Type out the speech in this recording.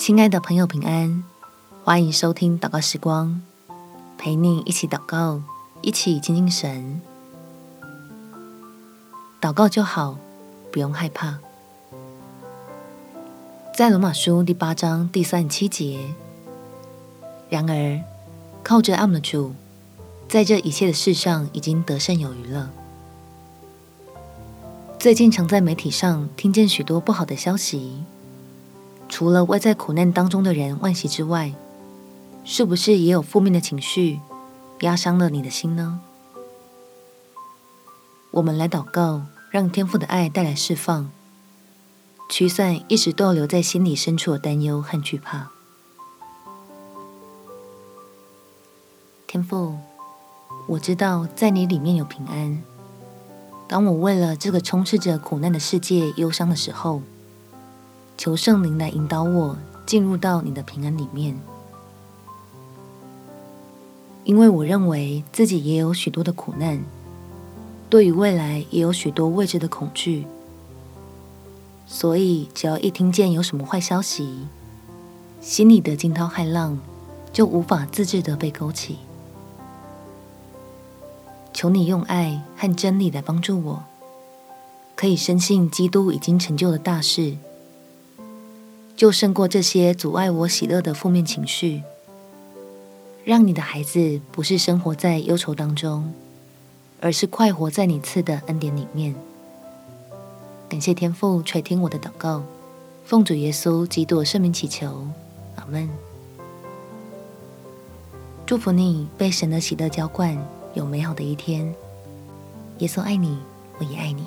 亲爱的朋友，平安！欢迎收听祷告时光，陪你一起祷告，一起亲近神。祷告就好，不用害怕。在罗马书第八章第三十七节，然而靠着爱我们的主，在这一切的事上已经得胜有余了。最近常在媒体上听见许多不好的消息。除了外在苦难当中的人惋惜之外，是不是也有负面的情绪压伤了你的心呢？我们来祷告，让天父的爱带来释放，驱散一直逗留在心里深处的担忧和惧怕。天父，我知道在你里面有平安。当我为了这个充斥着苦难的世界忧伤的时候，求圣灵来引导我进入到你的平安里面，因为我认为自己也有许多的苦难，对于未来也有许多未知的恐惧，所以只要一听见有什么坏消息，心里的惊涛骇浪就无法自制地被勾起。求你用爱和真理来帮助我，可以深信基督已经成就了大事。就胜过这些阻碍我喜乐的负面情绪，让你的孩子不是生活在忧愁当中，而是快活在你赐的恩典里面。感谢天父垂听我的祷告，奉主耶稣基督圣名祈求，阿门。祝福你被神的喜乐浇灌，有美好的一天。耶稣爱你，我也爱你。